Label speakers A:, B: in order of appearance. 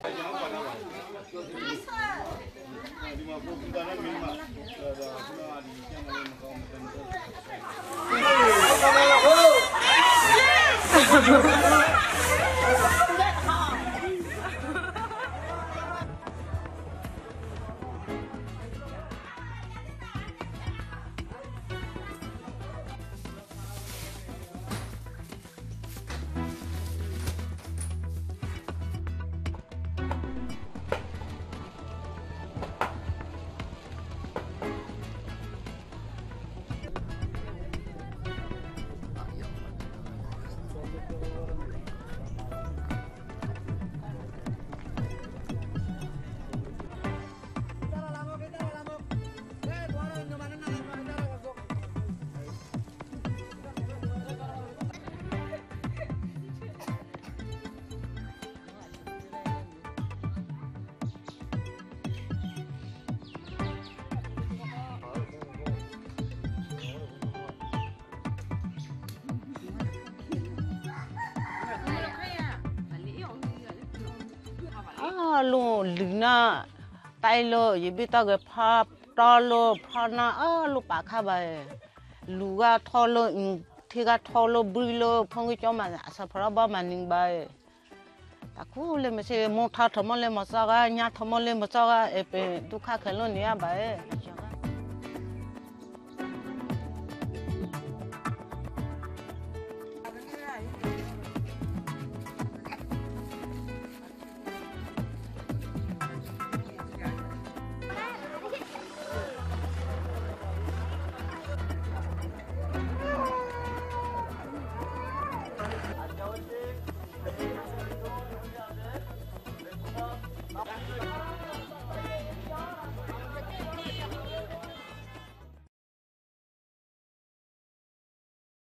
A: 哎，两块了，就是，呃，你们不就在那边嘛，对不对？是吧？李先生，和我们这。
B: ลุงหรือนะไตโลยิบิตาเกพาตอโลพานาอ้อลูกปากข้าไปลูกาทอโลที่กาทอโลบุยโลพงกิจอมันาสะพระบ้ามันนิงไปตะคูเลยไม่ใช่มุทาทมเลยมาซากาญาทมเลยมาซากาเอเปดุข้าเคลนเนี่ยไป